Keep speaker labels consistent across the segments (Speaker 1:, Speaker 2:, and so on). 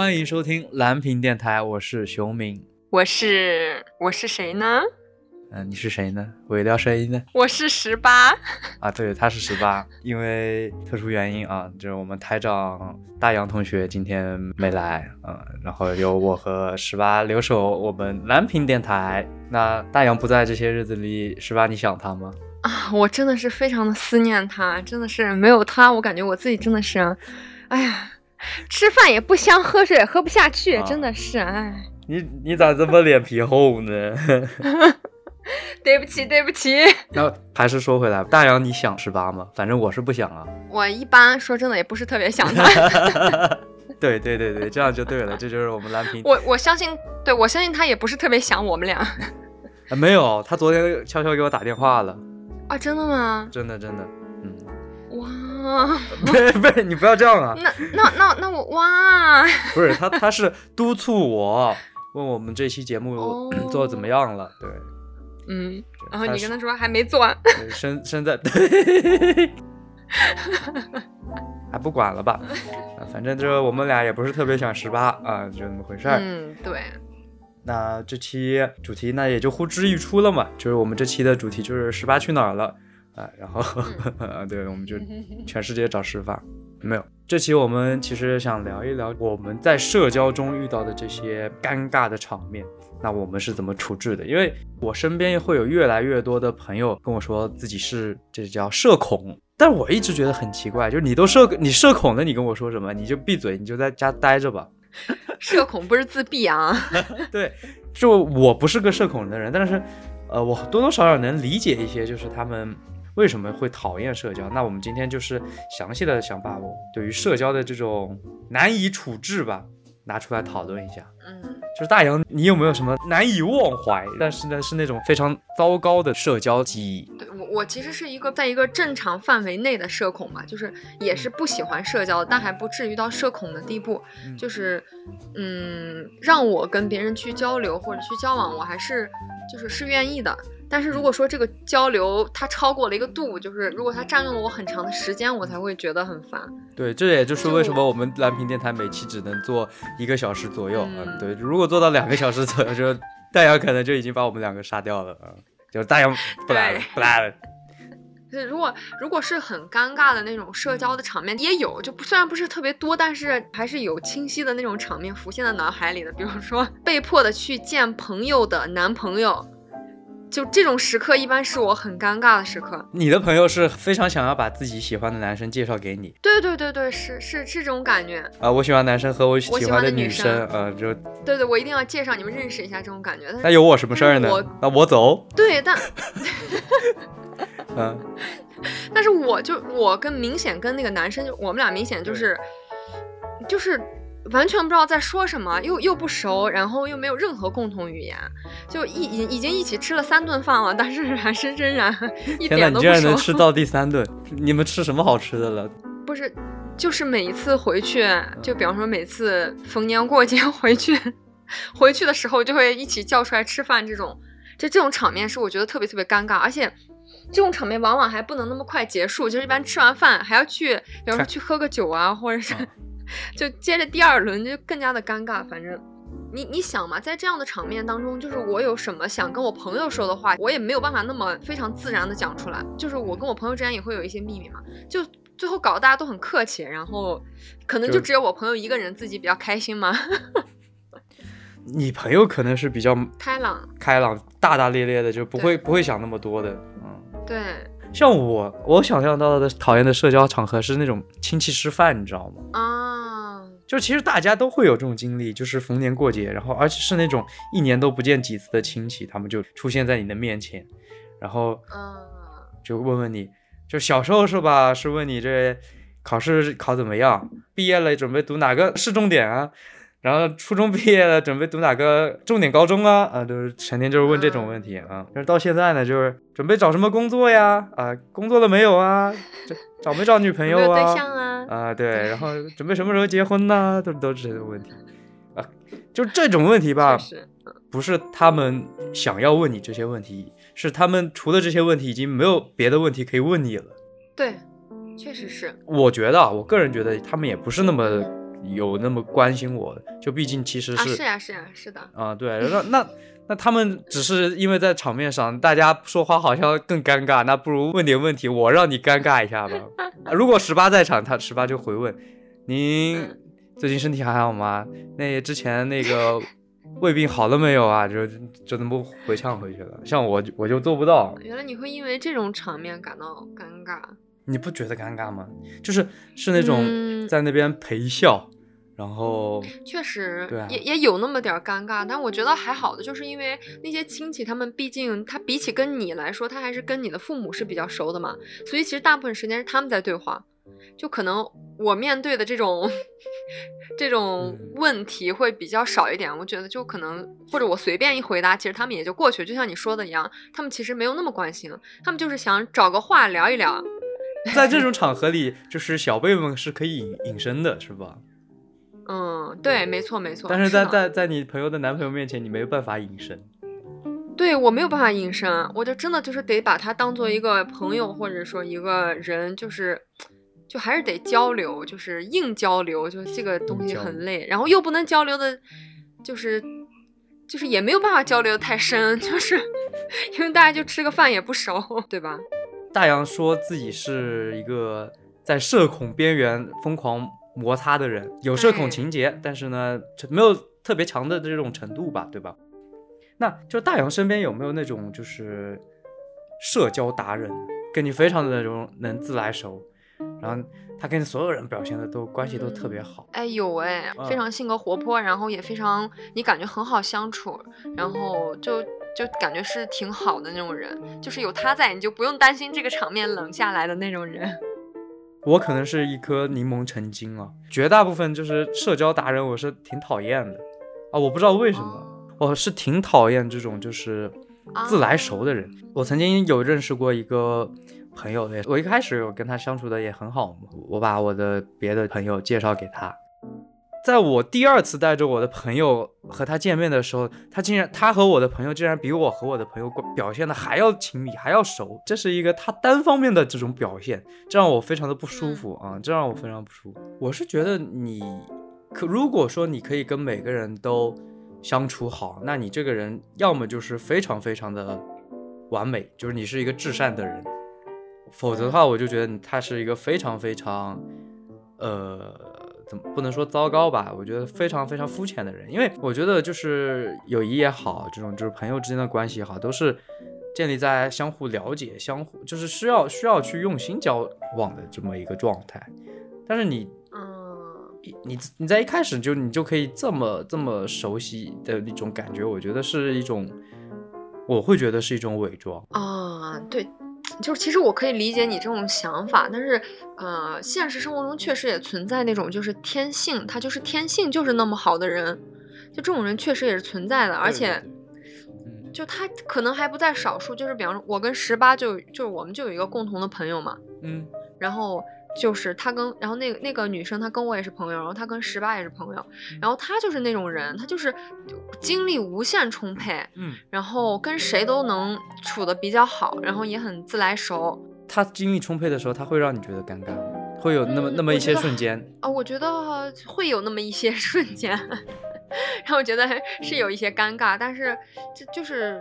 Speaker 1: 欢迎收听蓝屏电台，我是熊明。
Speaker 2: 我是我是谁呢？
Speaker 1: 嗯、你是谁呢？尾调声音呢？
Speaker 2: 我是十八。
Speaker 1: 啊，对，他是十八，因为特殊原因啊，就是我们台长大洋同学今天没来，嗯，然后由我和十八留守我们蓝屏电台。那大洋不在这些日子里，十八你想他吗？
Speaker 2: 啊，我真的是非常的思念他，真的是没有他，我感觉我自己真的是，哎呀，吃饭也不香，喝水也喝不下去，
Speaker 1: 啊
Speaker 2: 真的是，哎，
Speaker 1: 你你咋这么脸皮厚呢？
Speaker 2: 对不起，对不起。
Speaker 1: 那还是说回来，大洋你想十八吗？反正我是不想啊。
Speaker 2: 我一般说真的也不是特别想他，
Speaker 1: 对对对对，这样就对了，这就是我们蓝屏。
Speaker 2: 我我相信，对我相信他也不是特别想我们俩
Speaker 1: 啊没有，他昨天悄悄给我打电话了，
Speaker 2: 啊，真的吗？
Speaker 1: 真的真的，嗯，
Speaker 2: 哇，
Speaker 1: 不是不是，你不要这样啊，
Speaker 2: 那那那那我哇，
Speaker 1: 不是他他是督促我，问我们这期节目
Speaker 2: 哦
Speaker 1: 做的怎么样了，对，
Speaker 2: 嗯，然后你跟他说还没做完，
Speaker 1: 对身身在，对，还不管了吧，啊反正这我们俩也不是特别想十八啊，就那么回事儿。
Speaker 2: 嗯，对，
Speaker 1: 那这期主题那也就呼之欲出了嘛，就是我们这期的主题就是十八去哪儿了啊，然后啊，对，我们就 全世界找十八，没有。这期我们其实想聊一聊我们在社交中遇到的这些尴尬的场面，那我们是怎么处置的？因为我身边会有越来越多的朋友跟我说自己是这叫社恐，但我一直觉得很奇怪，就是你都社你社恐了，你跟我说什么？你就闭嘴，你就在家待着吧。
Speaker 2: 社恐不是自闭啊，
Speaker 1: 对，就我不是个社恐的人，但是，呃，我多多少少能理解一些，就是他们为什么会讨厌社交。那我们今天就是详细的想把我对于社交的这种难以处置吧，拿出来讨论一下。
Speaker 2: 嗯。
Speaker 1: 就是大洋，你有没有什么难以忘怀，但是呢是那种非常糟糕的社交记忆？
Speaker 2: 对我，我其实是一个在一个正常范围内的社恐吧，就是也是不喜欢社交，但还不至于到社恐的地步。
Speaker 1: 嗯
Speaker 2: 就是，嗯，让我跟别人去交流或者去交往，我还是就是是愿意的。但是如果说这个交流它超过了一个度，就是如果它占用了我很长的时间，我才会觉得很烦。
Speaker 1: 对，这也就是为什么我们蓝屏电台每期只能做一个小时左右。
Speaker 2: 嗯
Speaker 1: 嗯，对，如果做到两个小时左右，就 大杨可能就已经把我们两个杀掉了啊。就大杨不来了，不来了。
Speaker 2: 就是如果如果是很尴尬的那种社交的场面，也有，就不虽然不是特别多，但是还是有清晰的那种场面浮现在脑海里的。比如说被迫的去见朋友的男朋友，就这种时刻一般是我很尴尬的时刻。
Speaker 1: 你的朋友是非常想要把自己喜欢的男生介绍给你
Speaker 2: 对对对对，是是是这种感觉。
Speaker 1: 啊，我喜欢男生和我喜欢的女
Speaker 2: 生
Speaker 1: 生，呃，就
Speaker 2: 对对，我一定要介绍你们认识一下这种感觉。
Speaker 1: 那有我什么事儿呢？那我走，
Speaker 2: 对，但
Speaker 1: 嗯，
Speaker 2: 但是我就我跟明显跟那个男生就我们俩明显就是就是完全不知道在说什么，又又不熟，然后又没有任何共同语言，就一已已经一起吃了三顿饭了，但是还是仍然 一点都不熟。
Speaker 1: 居然能吃到第三顿？你们吃什么好吃的了？
Speaker 2: 不是，就是每一次回去，就比方说每次逢年过节 回去，回去的时候就会一起叫出来吃饭，这种就这种场面是我觉得特别特别尴尬，而且。这种场面往往还不能那么快结束，就是一般吃完饭还要去，比方说去喝个酒啊，或者是
Speaker 1: 啊
Speaker 2: 就接着第二轮就更加的尴尬。反正你你想嘛，在这样的场面当中，就是我有什么想跟我朋友说的话，我也没有办法那么非常自然的讲出来。就是我跟我朋友之间也会有一些秘密嘛，就最后搞得大家都很客气，然后可能
Speaker 1: 就
Speaker 2: 就只有我朋友一个人自己比较开心嘛，
Speaker 1: 你朋友可能是比较
Speaker 2: 开朗。
Speaker 1: 开朗、大大咧咧的，就不会不会想那么多的，嗯。
Speaker 2: 对，
Speaker 1: 像我，我想象到的讨厌的社交场合是那种亲戚吃饭，你知道吗？
Speaker 2: 啊，
Speaker 1: 就其实大家都会有这种经历，就是逢年过节，然后而且是那种一年都不见几次的亲戚，他们就出现在你的面前，然后
Speaker 2: 嗯，
Speaker 1: 就问问你，就小时候是吧？是问你这考试考怎么样，毕业了准备读哪个市重点啊？然后初中毕业了，准备读哪个重点高中啊？啊，就是成天就是问这种问题啊。但是到现在呢，就是准备找什么工作呀？啊，工作了没有啊？这找没找女朋友啊？
Speaker 2: 对象啊？
Speaker 1: 啊，对，然后准备什么时候结婚呢？都都是这种问题啊。就这种问题吧，不是他们想要问你这些问题，是他们除了这些问题已经没有别的问题可以问你了。
Speaker 2: 对，确实是。
Speaker 1: 我觉得，我个人觉得他们也不是那么。有那么关心我，就毕竟其实是
Speaker 2: 是呀是呀是的
Speaker 1: 啊对，那那那他们只是因为在场面上大家说话好像更尴尬，那不如问点问题，我让你尴尬一下吧。如果十八在场，他十八就回问您最近身体还好吗？那之前那个胃病好了没有啊？就就那么回呛回去了。像我我就做不到。
Speaker 2: 原来你会因为这种场面感到尴尬。
Speaker 1: 你不觉得尴尬吗？就是是那种在那边陪笑，然后
Speaker 2: 确实，
Speaker 1: 对，
Speaker 2: 也也有那么点尴尬，但我觉得还好的，就是因为那些亲戚他们毕竟他比起跟你来说，他还是跟你的父母是比较熟的嘛，所以其实大部分时间是他们在对话，就可能我面对的这种 这种问题会比较少一点。我觉得就可能或者我随便一回答，其实他们也就过去，就像你说的一样，他们其实没有那么关心，他们就是想找个话聊一聊。
Speaker 1: 在这种场合里，就是小辈们是可以隐隐身的，是吧？
Speaker 2: 嗯，对，没错，没错。
Speaker 1: 但是在在在你朋友的男朋友面前，你没有办法隐身。
Speaker 2: 对我没有办法隐身，我就真的就是得把他当做一个朋友，或者说一个人，就是就还是得交流，就是硬交流，就这个东西很累，然后又不能交流的，就是就是也没有办法交流的太深，就是因为大家就吃个饭也不熟，对吧？
Speaker 1: 大洋说自己是一个在社恐边缘疯狂摩擦的人，有社恐情节，但是呢，没有特别强的这种程度吧，对吧？那就大洋身边有没有那种就是社交达人，跟你非常的那种能自来熟，然后他跟所有人表现的都关系都特别好？
Speaker 2: 哎，有哎，非常性格活泼，然后也非常你感觉很好相处，然后就。就感觉是挺好的那种人，就是有他在，你就不用担心这个场面冷下来的那种人。
Speaker 1: 我可能是一颗柠檬成精了，绝大部分就是社交达人，我是挺讨厌的啊！我不知道为什么，我是挺讨厌这种就是自来熟的人。我曾经有认识过一个朋友，我一开始我跟他相处的也很好嘛，我把我的别的朋友介绍给他。在我第二次带着我的朋友和他见面的时候，他竟然他和我的朋友竟然比我和我的朋友表现的还要亲密，还要熟，这是一个他单方面的这种表现，这让我非常的不舒服啊，这让我非常不舒服。我是觉得你可如果说你可以跟每个人都相处好，那你这个人要么就是非常非常的完美，就是你是一个至善的人，否则的话，我就觉得他是一个非常非常呃。怎么不能说糟糕吧？我觉得非常非常肤浅的人，因为我觉得就是友谊也好，这种就是朋友之间的关系也好，都是建立在相互了解、相互就是需要需要去用心交往的这么一个状态。但是你，
Speaker 2: 嗯，
Speaker 1: 你你在一开始就你就可以这么这么熟悉的一种感觉，我觉得是一种，我会觉得是一种伪装
Speaker 2: 啊，对。就是其实我可以理解你这种想法，但是，呃，现实生活中确实也存在那种就是天性，他就是天性就是那么好的人，就这种人确实也是存在的，而且，就他可能还不在少数。就是比方说，我跟十八就就是我们就有一个共同的朋友嘛，
Speaker 1: 嗯，
Speaker 2: 然后。就是他跟，然后那个那个女生，她跟我也是朋友，然后她跟十八也是朋友，然后她就是那种人，她就是精力无限充沛，
Speaker 1: 嗯，
Speaker 2: 然后跟谁都能处的比较好，然后也很自来熟。
Speaker 1: 她精力充沛的时候，她会让你觉得尴尬，会有那么那么一些瞬间
Speaker 2: 啊，我觉得会有那么一些瞬间，让我觉得是有一些尴尬，但是这就是，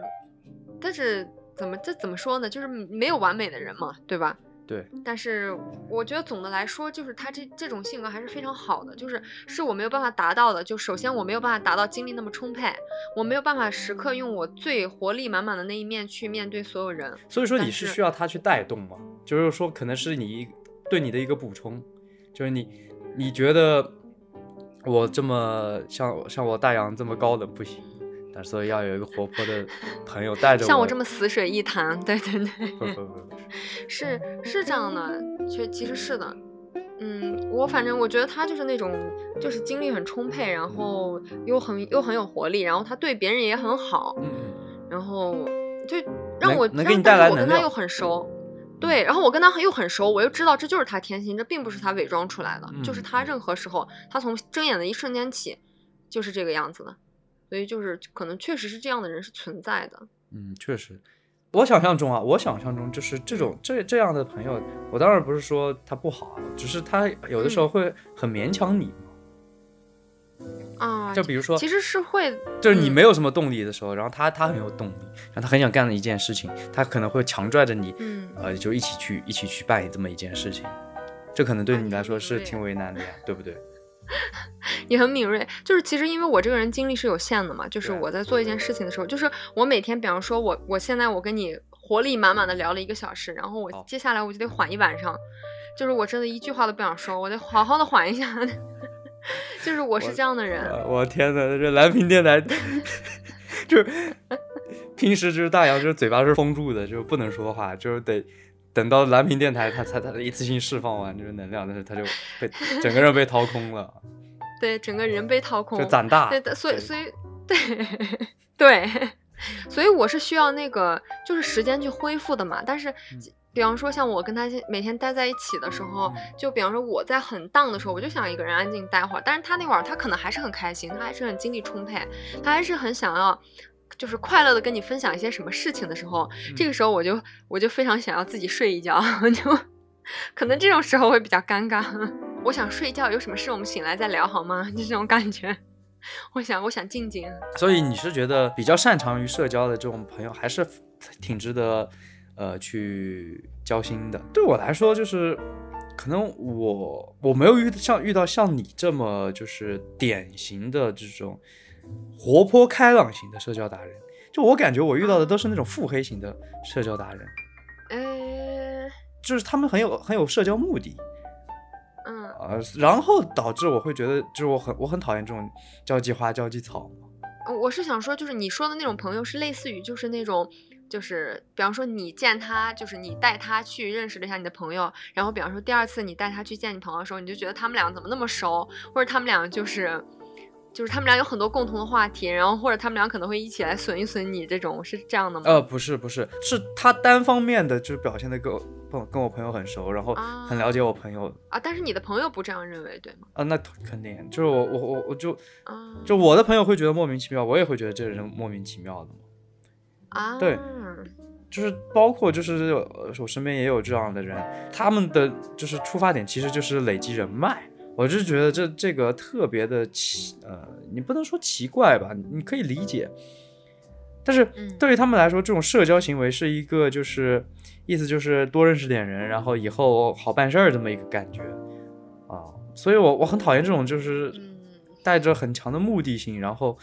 Speaker 2: 但是怎么这怎么说呢？就是没有完美的人嘛，对吧？
Speaker 1: 对，
Speaker 2: 但是我觉得总的来说，就是他这这种性格还是非常好的，就是是我没有办法达到的。就首先我没有办法达到精力那么充沛，我没有办法时刻用我最活力满满的那一面去面对所有人。
Speaker 1: 所以说你是需要他去带动吗？就是说可能是你对你的一个补充，就是你你觉得我这么像像我大洋这么高冷不行。所以要有一个活泼的。朋友带着，
Speaker 2: 像我这么死水一潭，对 对
Speaker 1: 对，不不不，
Speaker 2: 是。是这样的，确其实是的，嗯，我我反正我觉得他就是那种，就是精力很充沛，然后又很又很有活力，然后他对别人也很好，
Speaker 1: 嗯，
Speaker 2: 然后就让我
Speaker 1: 能给你带来
Speaker 2: 我跟他又很熟，对，然后我跟他又很熟，我又知道这就是他天性，这并不是他伪装出来的，就是他任何时候，他从睁眼的一瞬间起就是这个样子的，所以就是可能确实是这样的人是存在的。
Speaker 1: 嗯，确实。我想象中啊，我想象中就是这种这这样的朋友，我当然不是说他不好，只是他有的时候会很勉强你
Speaker 2: 啊，
Speaker 1: 就比如说，
Speaker 2: 其实是会，
Speaker 1: 就是你没有什么动力的时候，然后他他很有动力，然后他很想干的一件事情，他可能会强拽着你，
Speaker 2: 嗯，
Speaker 1: 呃，就一起去一起去办这么一件事情，这可能对你来说是挺为难的呀，对不对？
Speaker 2: 你很敏锐，就是其实因为我这个人精力是有限的嘛，就是我在做一件事情的时候，就是我每天，比方说我我现在我跟你活力满满的聊了一个小时，然后我接下来我就得缓一晚上，就是我真的一句话都不想说，我得好好的缓一下，就是我是这样的人。
Speaker 1: 我天哪，这蓝屏电台 就是平时就是大洋就是嘴巴是封住的，就是不能说话，就是得。等到蓝屏电台，他才他一次性释放完这个能量，但是他就被整个人被掏空了。
Speaker 2: 对，整个人被掏空，
Speaker 1: 就长大。
Speaker 2: 对，所以所以对 对，所以我是需要那个就是时间去恢复的嘛。但是，比方说像我跟他每天待在一起的时候，就比方说我在很荡的时候，我就想一个人安静待会儿。但是他那会儿他可能还是很开心，他还是很精力充沛，他还是很想要。就是快乐的跟你分享一些什么事情的时候，这个时候我就我就非常想要自己睡一觉，就可能这种时候会比较尴尬。我想睡觉，有什么事我们醒来再聊好吗？就这种感觉。我想我想静静。
Speaker 1: 所以你是觉得比较擅长于社交的这种朋友，还是挺值得呃去交心的？对我来说，就是可能我我没有遇像遇到像你这么就是典型的这种。活泼开朗型的社交达人，就我感觉我遇到的都是那种腹黑型的社交达人，
Speaker 2: 呃，
Speaker 1: 就是他们很有很有社交目的，
Speaker 2: 嗯。
Speaker 1: 啊，然后导致我会觉得，就是我很我很讨厌这种交际花、交际草
Speaker 2: 我是想说，就是你说的那种朋友，是类似于就是那种，就是比方说你见他，就是你带他去认识了一下你的朋友，然后比方说第二次你带他去见你朋友的时候，你就觉得他们俩怎么那么熟，或者他们俩就是。就是他们俩有很多共同的话题，然后或者他们俩可能会一起来损一损你，这种是这样的吗？
Speaker 1: 呃，不是，不是，是他单方面的，就是表现的跟跟跟我朋友很熟，然后很了解我朋友
Speaker 2: 啊。但是你的朋友不这样认为，对吗？
Speaker 1: 啊，那肯定，就是我我我我就就我的朋友会觉得莫名其妙，我也会觉得这个人莫名其妙的嘛。
Speaker 2: 啊，
Speaker 1: 对，就是包括就是我身边也有这样的人，他们的就是出发点其实就是累积人脉。我就觉得这这个特别的奇，呃，你不能说奇怪吧，你可以理解。但是对于他们来说，这种社交行为是一个就是意思就是多认识点人，然后以后好办事儿这么一个感觉啊。所以我我很讨厌这种就是带着很强的目的性，然后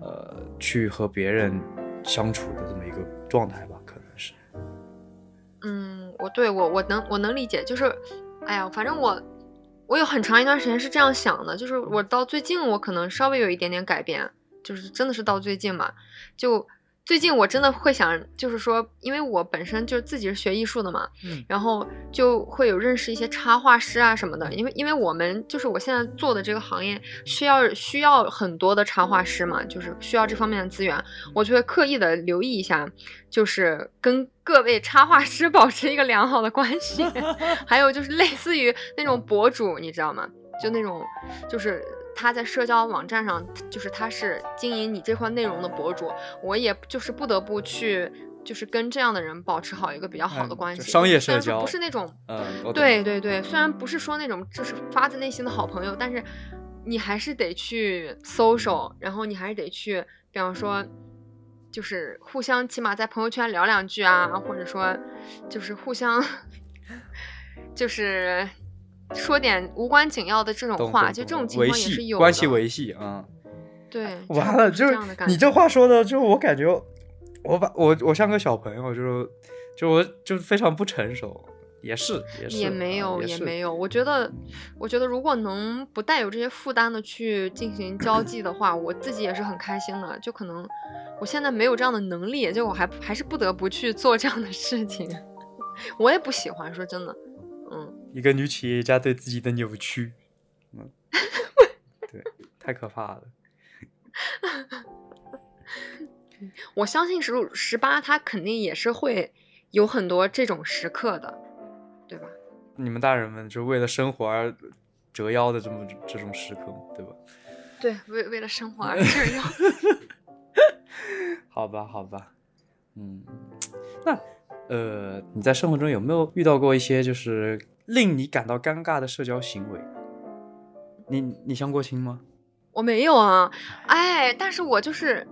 Speaker 1: 呃去和别人相处的这么一个状态吧，可能是。
Speaker 2: 嗯，我对我我能我能理解，就是哎呀，反正我。我有很长一段时间是这样想的，就是我到最近我可能稍微有一点点改变，就是真的是到最近嘛，就。最近我真的会想，就是说，因为我本身就是自己是学艺术的嘛，
Speaker 1: 嗯，
Speaker 2: 然后就会有认识一些插画师啊什么的，因为因为我们就是我现在做的这个行业需要需要很多的插画师嘛，就是需要这方面的资源，我就会刻意的留意一下，就是跟各位插画师 保持一个良好的关系，还有就是类似于那种博主，你知道吗？就那种就是。他在社交网站上，就是他是经营你这块内容的博主，我也就是不得不去，就是跟这样的人保持好一个比较好的关系。
Speaker 1: 商业社交
Speaker 2: 不是那种，
Speaker 1: 嗯，
Speaker 2: 对对对，虽然不是说那种就是发自内心的好朋友，但是你还是得去 social，然后你还是得去，比方说，就是互相起码在朋友圈聊两句啊，或者说就是互相，就是。说点无关紧要的这种话，就这种情况也是有
Speaker 1: 关系维系啊。
Speaker 2: 对，
Speaker 1: 完了，就是你这话说的，就我感觉我把我我像个小朋友，就是就我就非常不成熟，也是也是
Speaker 2: 也没有也没有。我觉得我觉得如果能不带有这些负担的去进行交际的话，我自己也是很开心的。就可能我现在没有这样的能力，就我还还是不得不去做这样的事情。我也不喜欢说真的，嗯。
Speaker 1: 一个女企业家对自己的扭曲，嗯 对，太可怕了。
Speaker 2: 我相信十十八，他肯定也是会有很多这种时刻的？
Speaker 1: 你们大人们就为了生活而折腰的这么这种时刻，对吧？
Speaker 2: 对，为为了生活而 折腰。
Speaker 1: 好吧，好吧，嗯，那呃，你在生活中有没有遇到过一些就是令你感到尴尬的社交行为？你你相过亲吗？
Speaker 2: 我没有啊，哎，但是我就是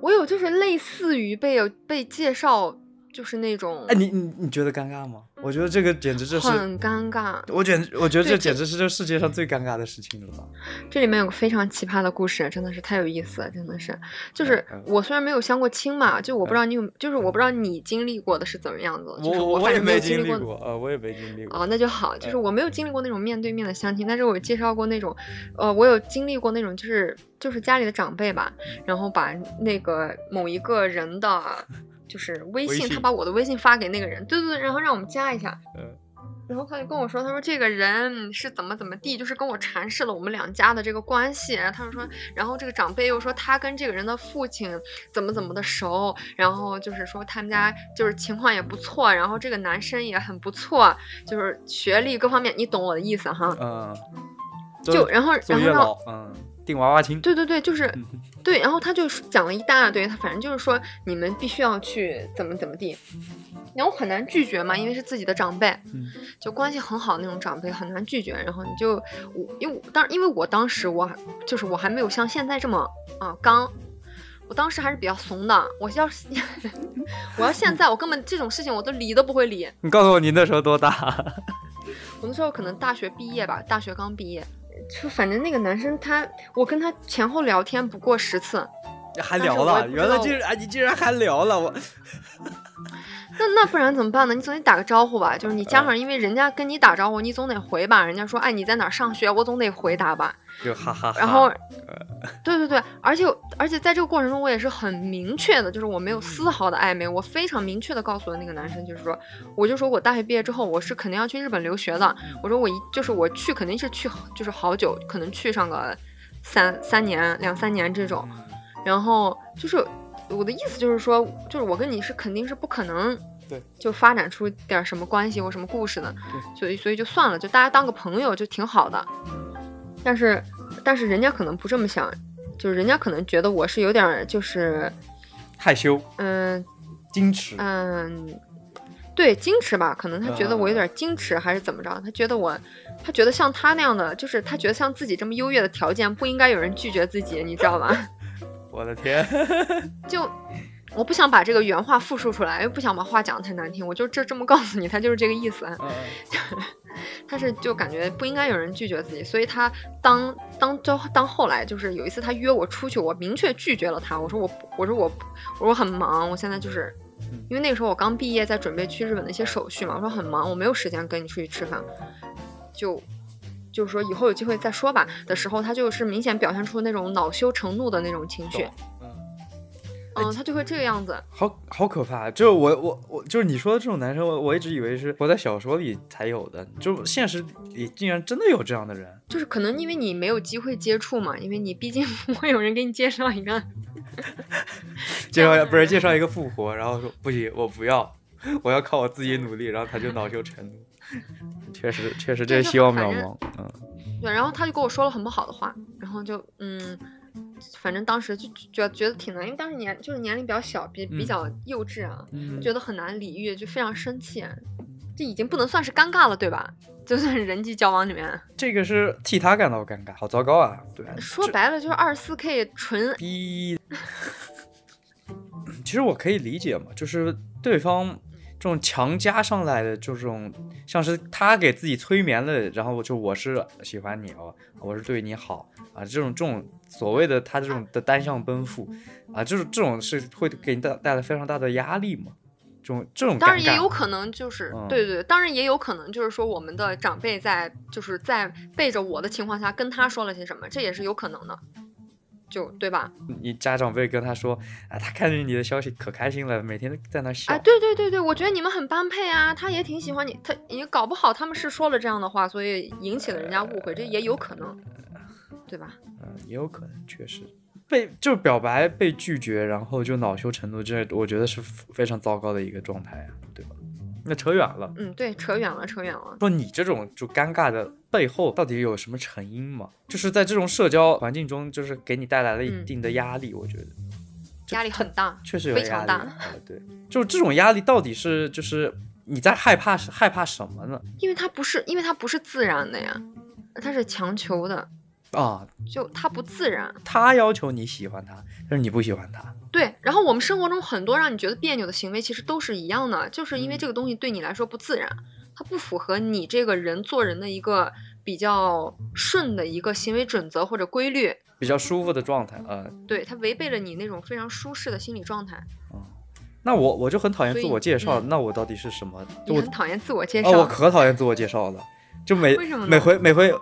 Speaker 2: 我有就是类似于被被介绍。就是那种，
Speaker 1: 哎，你你你觉得尴尬吗？我觉得这个简直就是
Speaker 2: 很尴尬。
Speaker 1: 我简我觉得这简直是这世界上最尴尬的事情了吧。
Speaker 2: 这里面有个非常奇葩的故事，真的是太有意思了，真的是。就是我虽然没有相过亲嘛，就我不知道你有，就是我不知道你经历过的是怎么样子。我
Speaker 1: 我也
Speaker 2: 没
Speaker 1: 经
Speaker 2: 历
Speaker 1: 过，呃，我也没经历过。
Speaker 2: 哦，那就好，就是我没有经历过那种面对面的相亲，但是我介绍过那种，呃，我有经历过那种，就是就是家里的长辈吧，然后把那个某一个人的。就是微信，他把我的微信发给那个人，对对对，然后让我们加一下。嗯，然后他就跟我说，他说这个人是怎么怎么地，就是跟我阐释了我们两家的这个关系。然后他就说，然后这个长辈又说他跟这个人的父亲怎么怎么的熟，然后就是说他们家就是情况也不错，然后这个男生也很不错，就是学历各方面，你懂我的意思哈。
Speaker 1: 嗯。
Speaker 2: 就然后然后让
Speaker 1: 嗯。订娃娃亲，
Speaker 2: 对对对，就是，对，然后他就讲了一大堆，他反正就是说你们必须要去怎么怎么地，然后很难拒绝嘛，因为是自己的长辈，就关系很好那种长辈很难拒绝，然后你就我因为当因为我当时我就是我还没有像现在这么啊刚，我当时还是比较怂的，我要是 我要现在我根本这种事情我都理都不会理。
Speaker 1: 你告诉我你那时候多大？
Speaker 2: 我那时候可能大学毕业吧，大学刚毕业。就反正那个男生他，我跟他前后聊天不过十次，
Speaker 1: 还聊了，原来竟然你竟然还聊了我。
Speaker 2: 那那不然怎么办呢？你总得打个招呼吧，就是你加上，因为人家跟你打招呼，你总得回吧。人家说，哎，你在哪上学？我总得回答吧。
Speaker 1: 就哈哈。
Speaker 2: 然后，对对对，而且而且在这个过程中，我也是很明确的，就是我没有丝毫的暧昧，我非常明确的告诉了那个男生，就是说，我就说我大学毕业之后，我是肯定要去日本留学的。我说我一就是我去肯定是去就是好久，可能去上个三三年两三年这种。然后就是。我的意思就是说，就是我跟你是肯定是不可能，
Speaker 1: 对，
Speaker 2: 就发展出点什么关系或什么故事的，所以所以就算了，就大家当个朋友就挺好的。但是但是人家可能不这么想，就是人家可能觉得我是有点就是
Speaker 1: 害羞，
Speaker 2: 嗯，
Speaker 1: 矜持，
Speaker 2: 嗯，对，矜持吧，可能他觉得我有点矜持还是怎么着，他觉得我，他觉得像他那样的，就是他觉得像自己这么优越的条件不应该有人拒绝自己，你知道吗？
Speaker 1: 我的天，
Speaker 2: 就我不想把这个原话复述出来，又不想把话讲的太难听，我就这这么告诉你，他就是这个意思。他是就感觉不应该有人拒绝自己，所以他当当就当后来就是有一次他约我出去，我明确拒绝了他，我说我我说我我说我很忙，我现在就是因为那个时候我刚毕业，在准备去日本的一些手续嘛，我说很忙，我没有时间跟你出去吃饭，就。就是说以后有机会再说吧的时候，他就是明显表现出那种恼羞成怒的那种情绪。嗯，嗯，他就会这个样子。
Speaker 1: 好好可怕！就是我我我就是你说的这种男生，我我一直以为是活在小说里才有的，就现实里竟然真的有这样的人。
Speaker 2: 就是可能因为你没有机会接触嘛，因为你毕竟 不会有人给你介绍一个，
Speaker 1: 介绍不是介绍一个富婆，然后说不行，我不要，我要靠我自己努力，然后他就恼羞成怒。确实，确实，这是希望渺茫。嗯，
Speaker 2: 对，然后他就跟我说了很不好的话，然后就嗯，反正当时就觉觉得挺难，因为当时年就是年龄比较小，比比较幼稚啊，觉得很难理喻，就非常生气。这已经不能算是尴尬了，对吧？就算是人际交往里面，
Speaker 1: 这个是替他感到尴尬，好糟糕啊！对，
Speaker 2: 说白了就是二四 K 纯
Speaker 1: 逼。其实我可以理解嘛，就是对方。这种强加上来的，这种像是他给自己催眠了，然后就我是喜欢你哦，我是对你好啊，这种这种所谓的他这种的单向奔赴啊，就是这种是会给你带带来非常大的压力嘛？这种这种
Speaker 2: 当然也有可能就是对对，当然也有可能就是说我们的长辈在就是在背着我的情况下跟他说了些什么，这也是有可能的。就对吧？
Speaker 1: 你家长会跟他说啊，他看见你的消息可开心了，每天在那笑。
Speaker 2: 啊，对对对对，我觉得你们很般配啊，他也挺喜欢你，他也搞不好他们是说了这样的话，所以引起了人家误会，这也有可能，对吧？
Speaker 1: 嗯，也有可能，确实被就是表白被拒绝，然后就恼羞成怒，这我觉得是非常糟糕的一个状态啊，对吧？那扯远了，
Speaker 2: 嗯，对，扯远了，扯远了。
Speaker 1: 说你这种就尴尬的背后到底有什么成因吗？就是在这种社交环境中，就是给你带来了一定的压力，我觉得
Speaker 2: 压力很大，
Speaker 1: 确实有
Speaker 2: 非常大。
Speaker 1: 对，就是这种压力到底是就是你在害怕是害怕什么呢？
Speaker 2: 因为它不是，因为它不是自然的呀，它是强求的。
Speaker 1: 啊，
Speaker 2: 就他不自然，
Speaker 1: 他要求你喜欢他，但是你不喜欢他。
Speaker 2: 对，然后我们生活中很多让你觉得别扭的行为，其实都是一样的，就是因为这个东西对你来说不自然，它不符合你这个人做人的一个比较顺的一个行为准则或者规律，
Speaker 1: 比较舒服的状态。呃，
Speaker 2: 对，它违背了你那种非常舒适的心理状态。
Speaker 1: 嗯，那我我就很讨厌自我介绍，那我到底是什么？
Speaker 2: 我很讨厌自我介绍，
Speaker 1: 我可讨厌自我介绍了，就每每回每回。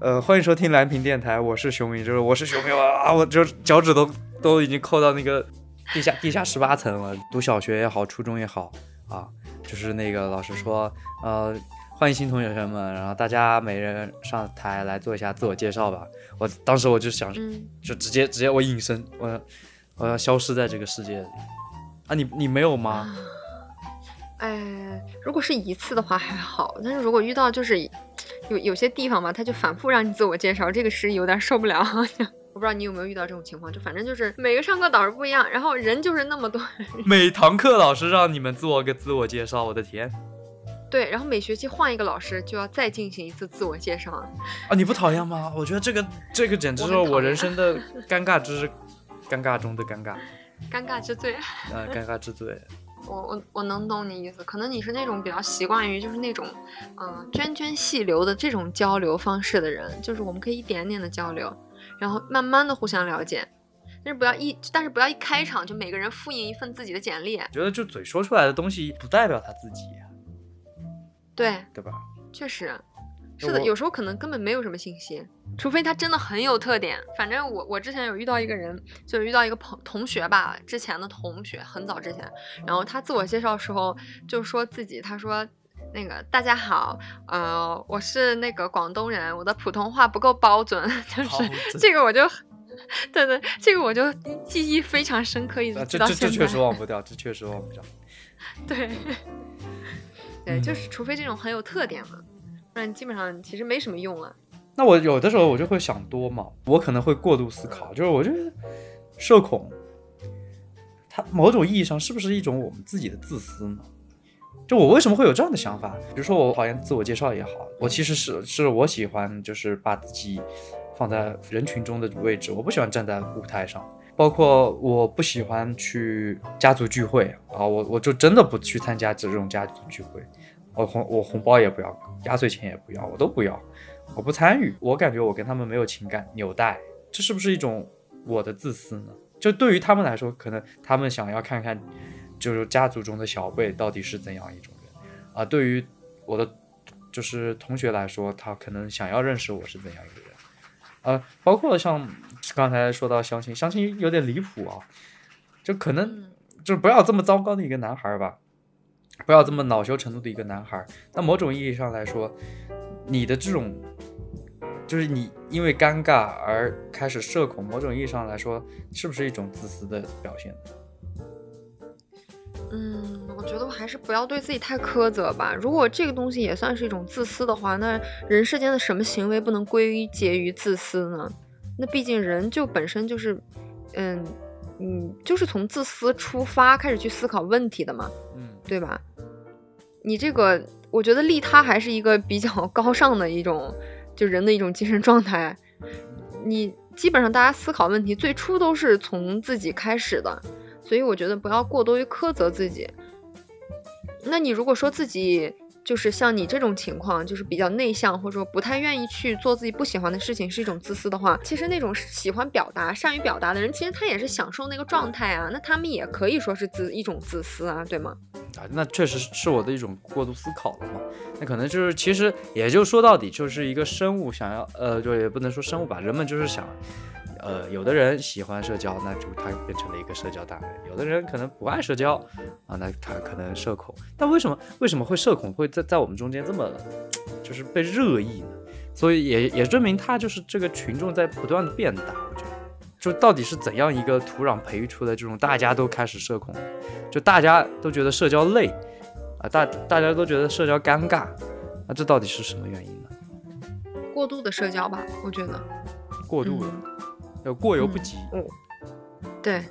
Speaker 1: 呃，欢迎收听蓝屏电台，我是熊明，就是我是熊明啊，我就脚趾都都已经扣到那个地下地下十八层了。读小学也好，初中也好啊，就是那个老师说，呃，欢迎新同学们，然后大家每人上台来做一下自我介绍吧。我当时我就想，就直接直接我隐身，我我要消失在这个世界里啊！你你没有吗？
Speaker 2: 哎，如果是一次的话还好，但是如果遇到就是有有些地方吧，他就反复让你自我介绍，这个是有点受不了。我不知道你有没有遇到这种情况，就反正就是每个上课导师不一样，然后人就是那么多。
Speaker 1: 每堂课老师让你们做个自我介绍，我的天。
Speaker 2: 对，然后每学期换一个老师就要再进行一次自我介绍。
Speaker 1: 啊，你不讨厌吗？我觉得这个这个简直是我人生的尴尬之尴尬中的尴尬，
Speaker 2: 尴尬之最。
Speaker 1: 呃，尴尬之最。
Speaker 2: 我我我能懂你意思，可能你是那种比较习惯于就是那种，嗯，涓涓细流的这种交流方式的人，就是我们可以一点点的交流，然后慢慢的互相了解，但是不要一，但是不要一开场就每个人复印一份自己的简历。
Speaker 1: 觉得就嘴说出来的东西不代表他自己，
Speaker 2: 对
Speaker 1: 对吧？
Speaker 2: 确实。是的，有时候可能根本没有什么信息，除非他真的很有特点。反正我我之前有遇到一个人，就遇到一个朋同学吧，之前的同学，很早之前。然后他自我介绍时候就说自己，他说那个大家好，呃，我是那个广东人，我的普通话不够标准，就是这个我就，对对，这个我就记忆非常深刻，一直记到现
Speaker 1: 在。这这确实忘不掉，这确实忘不掉。
Speaker 2: 对，对，就是除非这种很有特点嘛。不然基本上其实没什么用啊。
Speaker 1: 那我有的时候我就会想多嘛，我可能会过度思考，就是我觉得社恐，它某种意义上是不是一种我们自己的自私呢？就我为什么会有这样的想法？比如说我讨厌自我介绍也好，我其实是是我喜欢就是把自己放在人群中的位置，我不喜欢站在舞台上，包括我不喜欢去家族聚会啊，我我就真的不去参加这种家族聚会。我红我红包也不要，压岁钱也不要，我都不要，我不参与。我感觉我跟他们没有情感纽带，这是不是一种我的自私呢？就对于他们来说，可能他们想要看看，就是家族中的小辈到底是怎样一种人啊。对于我的就是同学来说，他可能想要认识我是怎样一个人啊。包括像刚才说到相亲，相亲有点离谱啊，就可能就不要这么糟糕的一个男孩吧。不要这么恼羞成怒的一个男孩。那某种意义上来说，你的这种，就是你因为尴尬而开始社恐，某种意义上来说，是不是一种自私的表现？
Speaker 2: 嗯，我觉得我还是不要对自己太苛责吧。如果这个东西也算是一种自私的话，那人世间的什么行为不能归结于自私呢？那毕竟人就本身就是，嗯嗯，就是从自私出发开始去思考问题的嘛。嗯，对吧？你这个，我觉得利他还是一个比较高尚的一种，就人的一种精神状态。你基本上大家思考问题最初都是从自己开始的，所以我觉得不要过多于苛责自己。那你如果说自己就是像你这种情况，就是比较内向，或者说不太愿意去做自己不喜欢的事情，是一种自私的话，其实那种喜欢表达、善于表达的人，其实他也是享受那个状态啊。那他们也可以说是自一种自私啊，对吗？
Speaker 1: 啊，那确实是我的一种过度思考了嘛。那可能就是，其实也就说到底，就是一个生物想要，呃，就也不能说生物吧，人们就是想，呃，有的人喜欢社交，那就他变成了一个社交达人；有的人可能不爱社交啊，那他可能社恐。但为什么为什么会社恐会在在我们中间这么就是被热议呢？所以也也证明他就是这个群众在不断的变大。我觉得，就到底是怎样一个土壤培育出的这种大家都开始社恐，就大家都觉得社交累啊，大大家都觉得社交尴尬，那这到底是什么原因呢？
Speaker 2: 过度的社交吧，我觉得。
Speaker 1: 过度的，要过犹不及。
Speaker 2: 嗯，对，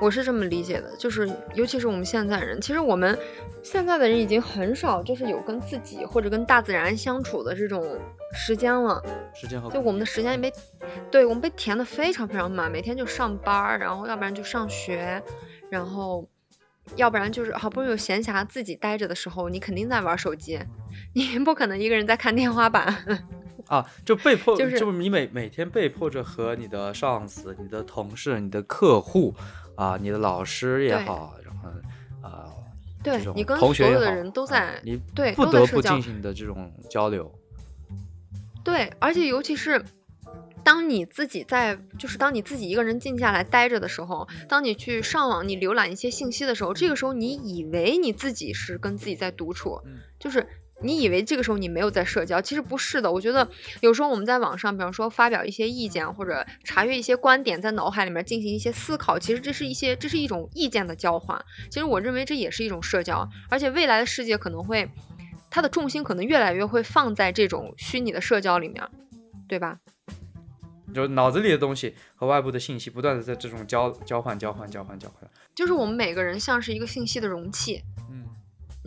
Speaker 2: 我是这么理解的，就是尤其是我们现在人，其实我们现在的人已经很少就是有跟自己或者跟大自然相处的这种时间了。
Speaker 1: 时间和
Speaker 2: 就我们的时间也被，对我们被填的非常非常满，每天就上班，然后要不然就上学，然后要不然就是好不容易有闲暇自己待着的时候，你肯定在玩手机，你不可能一个人在看天花板。
Speaker 1: 啊，就被迫，
Speaker 2: 就是
Speaker 1: 你每每天被迫着和你的上司、你的同事、你的客户，啊，你的老师也好，然后啊，
Speaker 2: 对你跟
Speaker 1: 同学
Speaker 2: 所有的人都在，
Speaker 1: 你
Speaker 2: 对
Speaker 1: 不得不进行的这种交流。
Speaker 2: 对，而且尤其是当你自己在，就是当你自己一个人静下来待着的时候，当你去上网、你浏览一些信息的时候，这个时候你以为你自己是跟自己在独处，就是。你以为这个时候你没有在社交，其实不是的。我觉得有时候我们在网上，比方说发表一些意见或者查阅一些观点，在脑海里面进行一些思考，其实这是一些这是一种意见的交换。其实我认为这也是一种社交，而且未来的世界可能会，它的重心可能越来越会放在这种虚拟的社交里面，对吧？
Speaker 1: 就脑子里的东西和外部的信息不断的在这种交交换、交换、交换、交换，
Speaker 2: 就是我们每个人像是一个信息的容器。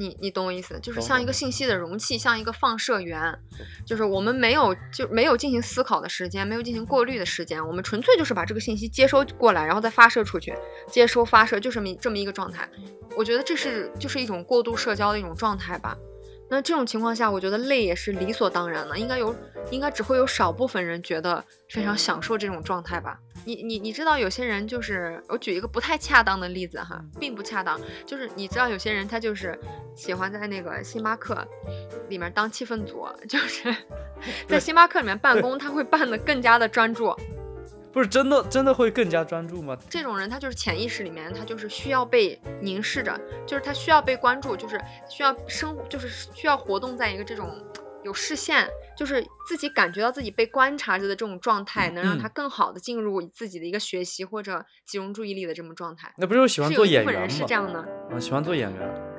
Speaker 2: 你你懂我意思，就是像一个信息的容器，像一个放射源，就是我们没有就没有进行思考的时间，没有进行过滤的时间，我们纯粹就是把这个信息接收过来，然后再发射出去，接收发射，就这么这么一个状态。我觉得这是就是一种过度社交的一种状态吧。那这种情况下，我觉得累也是理所当然的，应该有，应该只会有少部分人觉得非常享受这种状态吧。你你你知道有些人就是，我举一个不太恰当的例子哈，并不恰当，就是你知道有些人他就是喜欢在那个星巴克里面当气氛组，就是在星巴克里面办公，他会办得更加的专注。
Speaker 1: 不是真的，真的会更加专注吗？
Speaker 2: 这种人他就是潜意识里面，他就是需要被凝视着，就是他需要被关注，就是需要生，就是需要活动在一个这种有视线，就是自己感觉到自己被观察着的这种状态，能让他更好的进入自己的一个学习或者集中注意力的这么状态。
Speaker 1: 那不是喜欢做演员
Speaker 2: 吗？是这样的，
Speaker 1: 啊，喜欢做演员。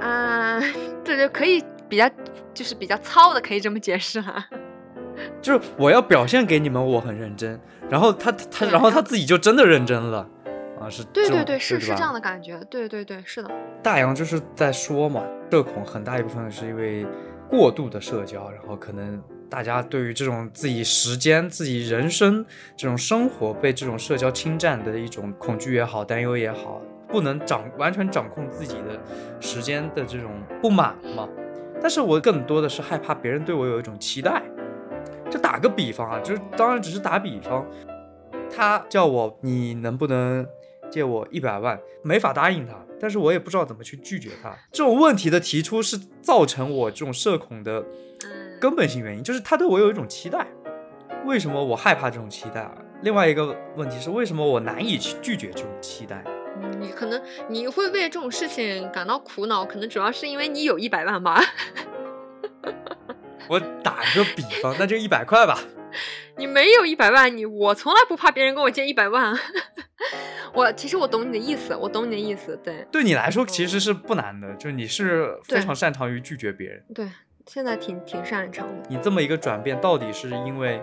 Speaker 2: 啊，对对可以比较，就是比较糙的，可以这么解释哈。
Speaker 1: 就是我要表现给你们，我很认真，然后他他然后他自己就真的认真了，啊是，
Speaker 2: 对对
Speaker 1: 对
Speaker 2: 是是这样的感觉，对对对是的。
Speaker 1: 大洋就是在说嘛，社恐很大一部分是因为过度的社交，然后可能大家对于这种自己时间、自己人生这种生活被这种社交侵占的一种恐惧也好、担忧也好，不能掌完全掌控自己的时间的这种不满嘛。但是我更多的是害怕别人对我有一种期待。就打个比方啊，就是当然只是打比方，他叫我你能不能借我一百万，没法答应他，但是我也不知道怎么去拒绝他。这种问题的提出是造成我这种社恐的根本性原因，就是他对我有一种期待。为什么我害怕这种期待啊？另外一个问题是，为什么我难以去拒绝这种期待？
Speaker 2: 你可能你会为这种事情感到苦恼，可能主要是因为你有一百万吧。
Speaker 1: 我打个比方，那就一百块吧。
Speaker 2: 你没有一百万，你我从来不怕别人跟我借一百万。我其实我懂你的意思，我懂你的意思。对，
Speaker 1: 对你来说其实是不难的，就你是非常擅长于拒绝别人。
Speaker 2: 对，现在挺挺擅长的。
Speaker 1: 你这么一个转变，到底是因为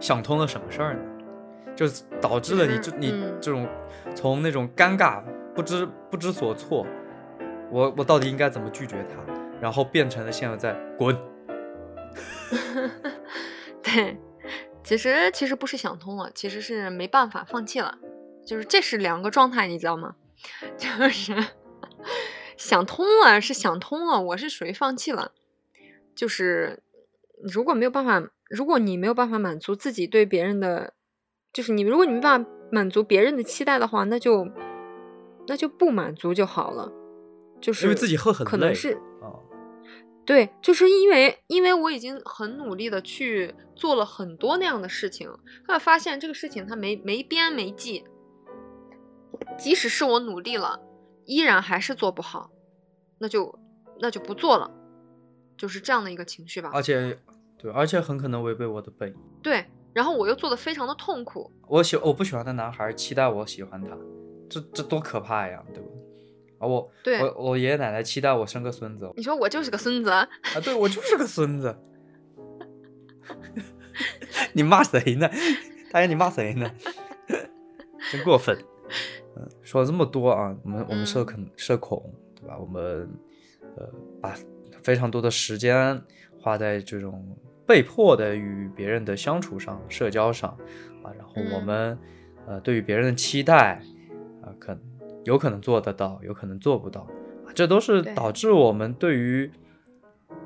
Speaker 1: 想通了什么事儿呢？就导致了你这你这种从那种尴尬不知不知所措，我我到底应该怎么拒绝他？然后变成了现在在滚。
Speaker 2: 对，其实其实不是想通了，其实是没办法放弃了，就是这是两个状态，你知道吗？就是想通了是想通了，我是属于放弃了。就是如果没有办法，如果你没有办法满足自己对别人的，就是你如果你没办法满足别人的期待的话，那就那就不满足就好了。就是
Speaker 1: 因为自己会很
Speaker 2: 累，可能是。对，就是因为因为我已经很努力的去做了很多那样的事情，后来发现这个事情它没没边没际，即使是我努力了，依然还是做不好，那就那就不做了，就是这样的一个情绪吧。
Speaker 1: 而且，对，而且很可能违背我的本意。
Speaker 2: 对，然后我又做的非常的痛苦。
Speaker 1: 我喜我不喜欢的男孩期待我喜欢他，这这多可怕呀，对吧？啊，我
Speaker 2: 对
Speaker 1: 我我爷爷奶奶期待我生个孙子
Speaker 2: 你说我就是个孙子，
Speaker 1: 啊，对我就是个孙子。你骂谁呢？大爷，你骂谁呢？真过分。嗯，说了这么多啊，我们我们社
Speaker 2: 嗯
Speaker 1: 恐社恐，对吧？我们呃把非常多的时间花在这种被迫的与别人的相处上、社交上啊，然后我
Speaker 2: 嗯
Speaker 1: 们呃对于别人的期待啊，可有可能做得到，有可能做不到，啊这都是导致我们对于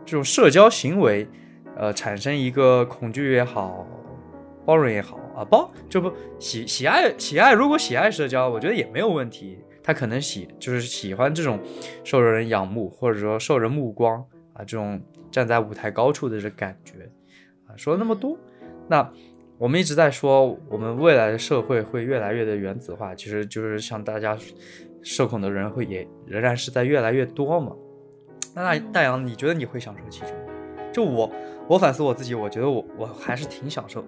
Speaker 1: 这种社交行为呃产生一个恐惧也好，包容也好啊，包这不喜喜爱喜爱，如果喜爱社交，我觉得也没有问题。他可能喜就是喜欢这种受人仰慕或者说受人目光啊，这种站在舞台高处的这感觉啊。说了那么多，那我们一直在说我们未来的社会会越来越的原子化，其实就是像大家社恐的人会也仍然是在越来越多嘛。那大大洋，你觉得你会享受其中？就我，我反思我自己，我觉得我我还是挺享受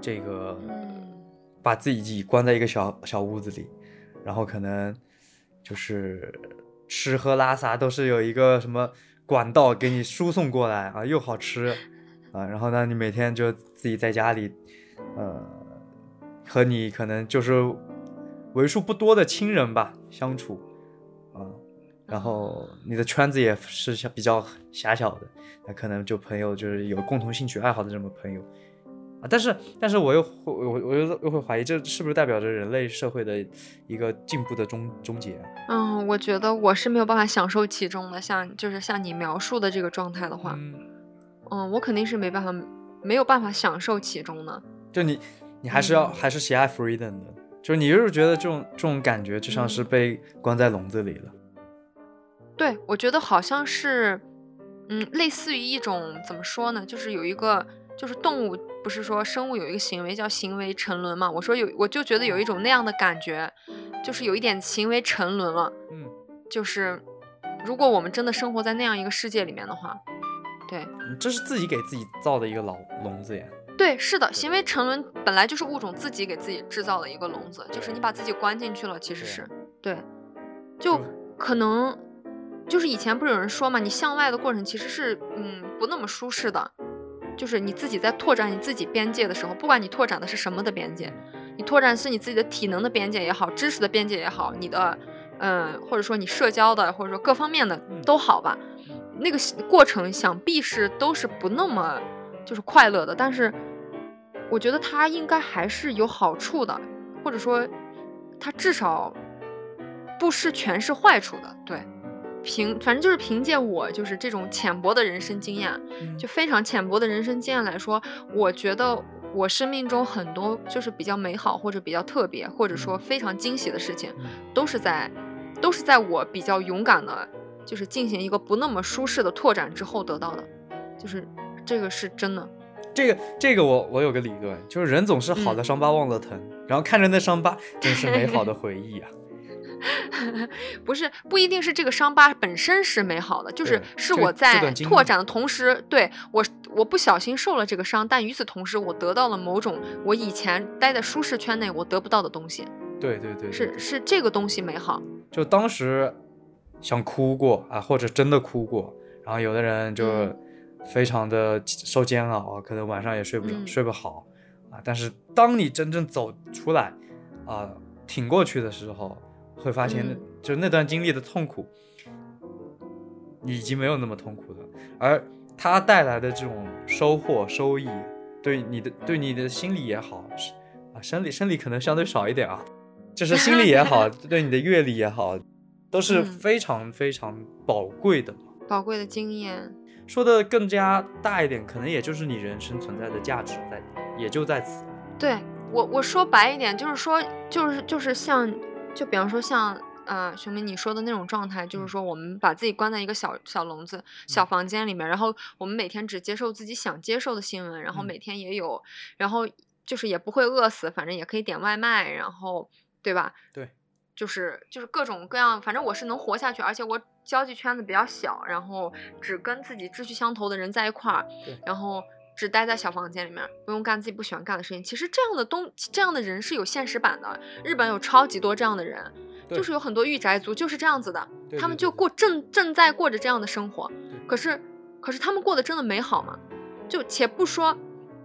Speaker 1: 这个，
Speaker 2: 嗯
Speaker 1: 把自己关在一个小小屋子里，然后可能就是吃喝拉撒都是有一个什么管道给你输送过来啊，又好吃啊，然后呢，你每天就自己在家里，呃，和你可能就是为数不多的亲人吧相处啊，然后你的圈子也是小比较狭小的，那可能就朋友就是有共同兴趣爱好的这么朋友。啊，但是但是我又会我我又又会怀疑，这是不是代表着人类社会的一个进步的终终结？
Speaker 2: 嗯，我觉得我是没有办法享受其中的，像就是像你描述的这个状态的话，
Speaker 1: 嗯，
Speaker 2: 嗯，我肯定是没办法没有办法享受其中的。
Speaker 1: 就你你还是要、
Speaker 2: 嗯
Speaker 1: 还是喜爱 freedom 的，就是你就是觉得这种这种感觉就像是
Speaker 2: 嗯
Speaker 1: 被关在笼子里了。
Speaker 2: 对，我觉得好像是，嗯，类似于一种怎么说呢？就是有一个，就是动物不是说生物有一个行为叫行为沉沦嘛？我说有，我就觉得有一种那样的感觉，就是有一点行为沉沦了。
Speaker 1: 嗯，
Speaker 2: 就是如果我们真的生活在那样一个世界里面的话，对。
Speaker 1: 这是自己给自己造的一个牢笼子呀。
Speaker 2: 对，是的，行为沉沦本来就是物种自己给自己制造的一个笼子，就是你把自己关进去了，其实是对，就
Speaker 1: 就
Speaker 2: 可能就是以前不是有人说嘛，你向外的过程其实是嗯不那么舒适的，就是你自己在拓展你自己边界的时候，不管你拓展的是什么的边界，你拓展是你自己的体能的边界也好，知识的边界也好，你的嗯或者说你社交的或者说各方面的
Speaker 1: 嗯。
Speaker 2: 都好吧，那个过程想必是都是不那么就是快乐的，但是我觉得它应该还是有好处的，或者说它至少不是全是坏处的。对，凭反正就是凭借我就是这种浅薄的人生经验，
Speaker 1: 嗯
Speaker 2: 就非常浅薄的人生经验来说，我觉得我生命中很多就是比较美好或者比较特别，或者说非常惊喜的事情，
Speaker 1: 嗯。
Speaker 2: 都是在都是在我比较勇敢的，就是进行一个不那么舒适的拓展之后得到的，就是这个是真的。
Speaker 1: 这个这个我我有个理论，就是人总是好的
Speaker 2: 嗯
Speaker 1: 伤疤忘了疼，然后看着那伤疤真是美好的回忆啊。
Speaker 2: 不是不一定是这个伤疤本身是美好的，就是是我在拓展的同时，对我我不小心受了这个伤，但与此同时，我得到了某种我以前待在舒适圈内我得不到的东西，
Speaker 1: 对对对对
Speaker 2: 是是这个东西美好。
Speaker 1: 就当时想哭过啊，或者真的哭过，然后有的人就
Speaker 2: 嗯。
Speaker 1: 非常的受煎熬啊，可能晚上也睡不着、
Speaker 2: 嗯。
Speaker 1: 睡不好啊。但是当你真正走出来啊，挺过去的时候，会发现就那段经历的痛苦，你已经没有那么痛苦了，而它带来的这种收获收益，对你的对你的心理也好，是啊，生理生理可能相对少一点啊，就是心理也好，对你的阅历也好，都是
Speaker 2: 嗯
Speaker 1: 非常非常宝贵的嘛。
Speaker 2: 宝贵的经验，
Speaker 1: 说的更加大一点，可能也就是你人生存在的价值在，也就在此。
Speaker 2: 对我我说白一点，就是说就是就是像就比方说像呃，熊明你说的那种状态，就是说我们把自己关在一个小小笼子、小房间里面，然后我们每天只接受自己想接受的新闻，然后
Speaker 1: 嗯
Speaker 2: 每天也有，然后就是也不会饿死，反正也可以点外卖，然后对吧？
Speaker 1: 对，
Speaker 2: 就是就是各种各样，反正我是能活下去，而且我交际圈子比较小，然后只跟自己志趣相投的人在一块儿，然后只待在小房间里面，不用干自己不喜欢干的事情。其实这样的东这样的人是有现实版的，日本有超级多这样的人，就是有很多御宅族就是这样子的，他们就过正正在过着这样的生活，可是可是他们过得真的美好吗？就且不说。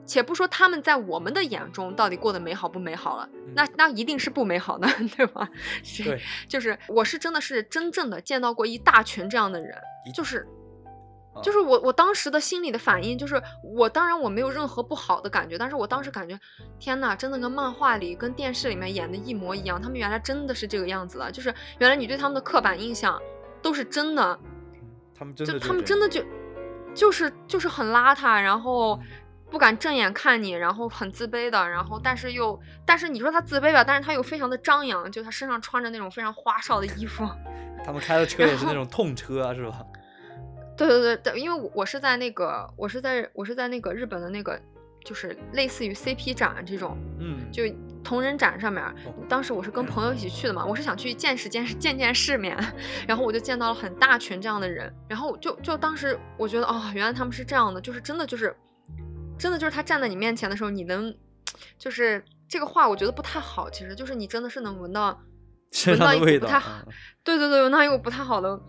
Speaker 2: 且不说他们在我们的眼中到底过得美好不美好了，那那一定是不美好的，对吧？是
Speaker 1: 对，
Speaker 2: 就是我是真的是真正的见到过一大群这样的人，就是
Speaker 1: 啊
Speaker 2: 就是我我当时的心里的反应就是我当然我没有任何不好的感觉，但是我当时感觉天呐，真的跟漫画里跟电视里面演的一模一样，他们原来真的是这个样子的，就是原来你对他们的刻板印象都是真的，
Speaker 1: 他们真
Speaker 2: 就
Speaker 1: 的
Speaker 2: 他们真的就就是就是很邋遢，然后不敢正眼看你，然后很自卑的，然后但是又但是你说他自卑吧，但是他又非常的张扬，就他身上穿着那种非常花哨的衣服。
Speaker 1: 他们开的车也是那种痛车啊，是吧？
Speaker 2: 对对对对，因为我我是在那个我是在我是在那个日本的那个就是类似于 CP 展这种
Speaker 1: 嗯，
Speaker 2: 就同人展上面当时我是跟朋友一起去的嘛，我是想去见识见识见见世面，然后我就见到了很大群这样的人，然后就就当时我觉得哦，原来他们是这样的，就是真的就是真的就是他站在你面前的时候，你能就是这个话我觉得不太好，其实就是你真的是能闻到
Speaker 1: 身
Speaker 2: 闻到一股
Speaker 1: 上的味道
Speaker 2: 不太好
Speaker 1: 嗯，
Speaker 2: 对对对，闻到一股不太好的。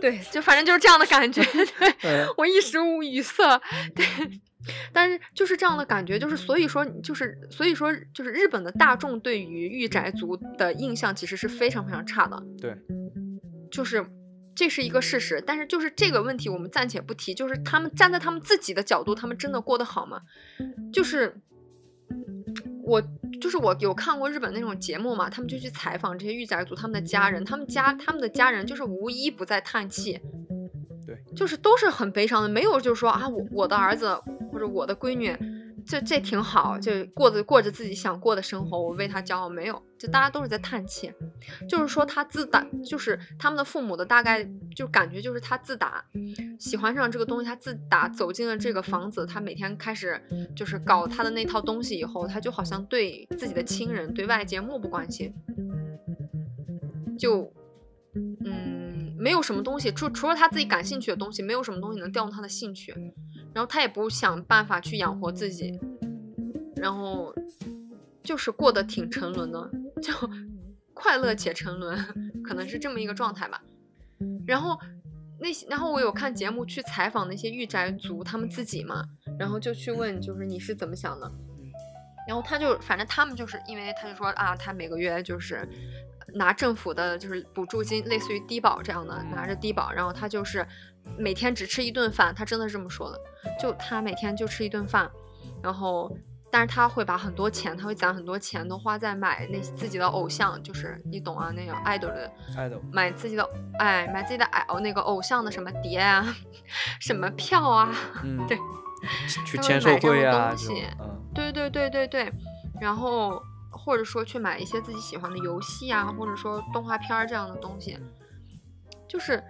Speaker 2: 对，就反正就是这样的感觉，对
Speaker 1: 嗯。
Speaker 2: 我一时无语塞，对，但是就是这样的感觉，就是所以说，就是所以说，就是日本的大众对于御宅族的印象其实是非常非常差的，
Speaker 1: 对，
Speaker 2: 就是这是一个事实。但是就是这个问题我们暂且不提，就是他们站在他们自己的角度，他们真的过得好吗？就是我就是我有看过日本那种节目嘛，他们就去采访这些御宅族他们的家人，他们家他们的家人就是无一不在叹气，
Speaker 1: 对，
Speaker 2: 就是都是很悲伤的，没有就是说啊我我的儿子或者我的闺女。这这挺好，就过着过着自己想过的生活，我为他骄傲。没有，就大家都是在叹气，就是说他自打，就是他们的父母的大概就感觉就是他自打喜欢上这个东西，他自打走进了这个房子，他每天开始就是搞他的那套东西以后，他就好像对自己的亲人、对外界漠不关心，就嗯，没有什么东西，除除了他自己感兴趣的东西，没有什么东西能调动他的兴趣，然后他也不想办法去养活自己，然后就是过得挺沉沦的，就快乐且沉沦，可能是这么一个状态吧。然后那些，然后我有看节目去采访那些御宅族他们自己嘛，然后就去问，就是你是怎么想的？然后他就反正他们就是因为他就说啊，他每个月就是拿政府的就是补助金，类似于低保这样的，拿着低保，然后他就是每天只吃一顿饭，他真的是这么说的，就他每天就吃一顿饭，然后但是他会把很多钱，他会攒很多钱都花在买那自己的偶像，就是你懂啊，那个 idol 的
Speaker 1: 爱豆，
Speaker 2: 买自己的哎，买自己的爱哦那个偶像的什么碟啊，什么票啊，
Speaker 1: 嗯，
Speaker 2: 对，
Speaker 1: 去签售
Speaker 2: 的东西
Speaker 1: 嗯，
Speaker 2: 对对对对对，然后或者说去买一些自己喜欢的游戏啊，或者说动画片儿这样的东西，就是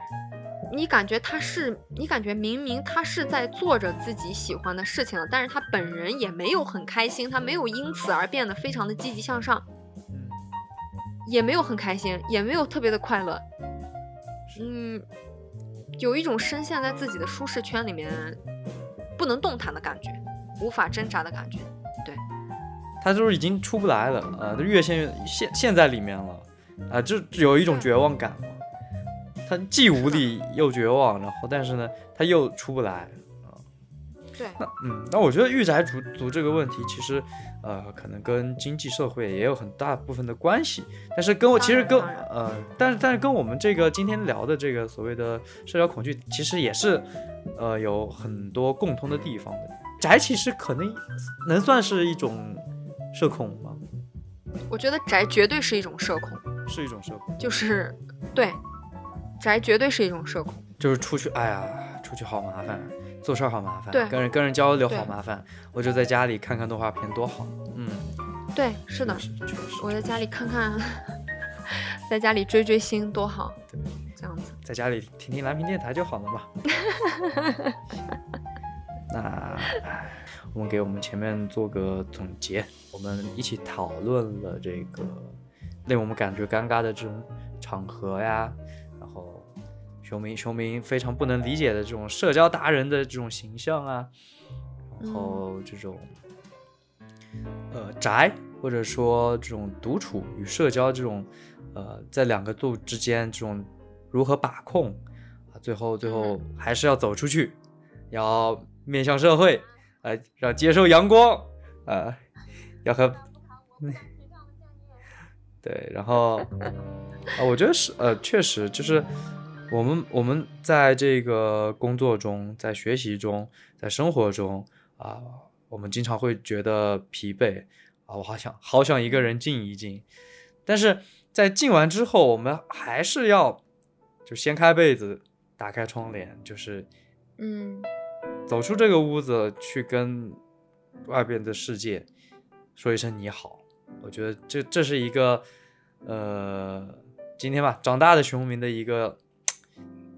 Speaker 2: 你感觉他是，你感觉明明他是在做着自己喜欢的事情了，但是他本人也没有很开心，他没有因此而变得非常的积极向上，
Speaker 1: 嗯。
Speaker 2: 也没有很开心，也没有特别的快乐，嗯，有一种深陷在自己的舒适圈里面不能动弹的感觉，无法挣扎的感觉。
Speaker 1: 他就是已经出不来了啊，都越陷越陷陷在里面了啊，就有一种绝望感嘛。他既无力又绝望，然后但是呢，他又出不来啊。
Speaker 2: 对，
Speaker 1: 那嗯，那我觉得御宅族族这个问题，其实呃，可能跟经济社会也有很大部分的关系。但是跟我其实跟呃，但是但是跟我们这个今天聊的这个所谓的社交恐惧，其实也是呃有很多共通的地方的。宅其实可能能算是一种社恐吗？
Speaker 2: 我觉得宅绝对是一种社恐，
Speaker 1: 是一种社恐，
Speaker 2: 就是对，宅绝对是一种社恐。
Speaker 1: 就是出去，哎呀，出去好麻烦，做事儿好麻烦，
Speaker 2: 对
Speaker 1: 跟人跟人交流好麻烦，我就在家里看看动画片多好。嗯，
Speaker 2: 对，是的我在家里看看，在家里追追星多好，
Speaker 1: 对，
Speaker 2: 这样子。
Speaker 1: 在家里听听蓝屏电台就好了嘛。那，唉我们给我们前面做个总结，我们一起讨论了这个令我们感觉尴尬的这种场合呀，然后熊明熊明非常不能理解的这种社交达人的这种形象啊，然后这种呃宅或者说这种独处与社交这种呃在两个度之间这种如何把控啊，最后最后还是要走出去，要面向社会，呃，要接受阳光，呃，要和 对，然后啊，我觉得是呃，确实就是我们我们在这个工作中，在学习中，在生活中啊，我们经常会觉得疲惫啊，我好想好想一个人静一静，但是在静完之后，我们还是要就掀开被子，打开窗帘，就是
Speaker 2: 嗯
Speaker 1: 走出这个屋子，去跟外边的世界说一声你好。我觉得这这是一个呃，今天吧，长大的熊明的一个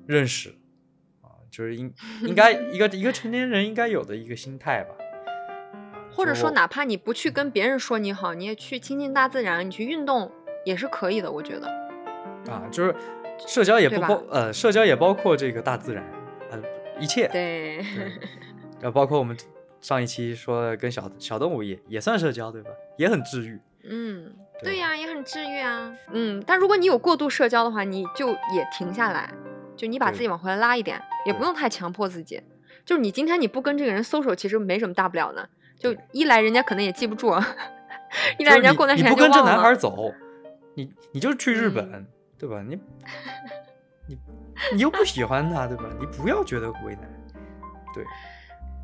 Speaker 1: 认识啊，就是应 应该一个一个成年人应该有的一个心态吧。
Speaker 2: 或者说，哪怕你不去跟别人说你好，你也去亲近大自然，你去运动也是可以的。我觉得，
Speaker 1: 啊，就是社交也不包呃，社交也包括这个大自然，呃，一切。
Speaker 2: 对，
Speaker 1: 对，然后包括我们上一期说的跟小小动物也也算社交，对吧？也很治愈。
Speaker 2: 嗯，
Speaker 1: 对
Speaker 2: 对呀、也很治愈啊。嗯，但如果你有过度社交的话，你就也停下来，就你把自己往回来拉一点，也不用太强迫自己。就是你今天你不跟这个人 social，其实没什么大不了的。就一来人家可能也记不住，一来人家过段时间就忘
Speaker 1: 不跟这男孩。走，你你就去日本，
Speaker 2: 嗯
Speaker 1: 对吧？你你你又不喜欢他，对吧？你不要觉得为难。对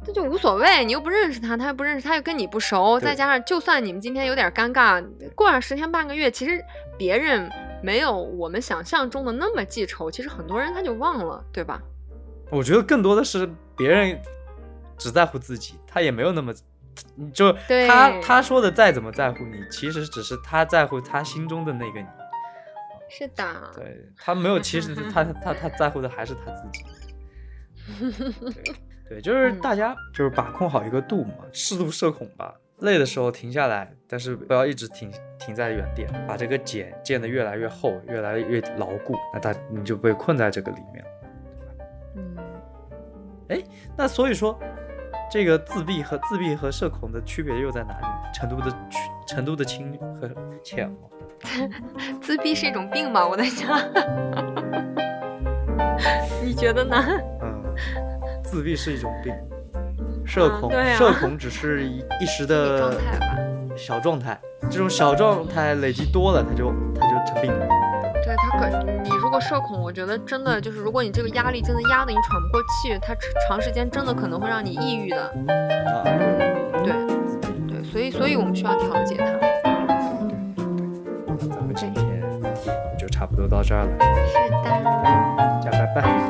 Speaker 2: 这就无所谓，你又不认识他，他又不认识，他又跟你不熟，再加上就算你们今天有点尴尬，过上十天半个月，其实别人没有我们想象中的那么记仇，其实很多人他就忘了，对吧？
Speaker 1: 我觉得更多的是别人只在乎自己，他也没有那么。你就他他说的再怎么在乎你，其实只是他在乎他心中的那个你。
Speaker 2: 是的，
Speaker 1: 对他没有，其实他 他他在乎的还是他自己。对对，就是
Speaker 2: 嗯
Speaker 1: 大家就是把控好一个度嘛，适度社恐吧。累的时候停下来，但是不要一直停停在原点，把这个茧建得越来越厚，越来越牢固，那他你就被困在这个里面。
Speaker 2: 嗯，
Speaker 1: 那所以说，这个自闭和自闭和社恐的区别又在哪里？程度的区程度的轻和浅吗？
Speaker 2: 自闭是一种病吗？我在想，你觉得呢？
Speaker 1: 嗯，自闭是一种病，社恐、社恐只是一一时的
Speaker 2: 状态吧
Speaker 1: 小状态，这种小状态累积多了，它就它就成病了。
Speaker 2: 对他可，你如果社恐，我觉得真的就是，如果你这个压力真的压得你喘不过气，它长长时间真的可能会让你抑郁的。
Speaker 1: 啊，
Speaker 2: 对对，所以所以我们需要调节它。
Speaker 1: 那咱们今天也就差不多到这儿了。
Speaker 2: 是的。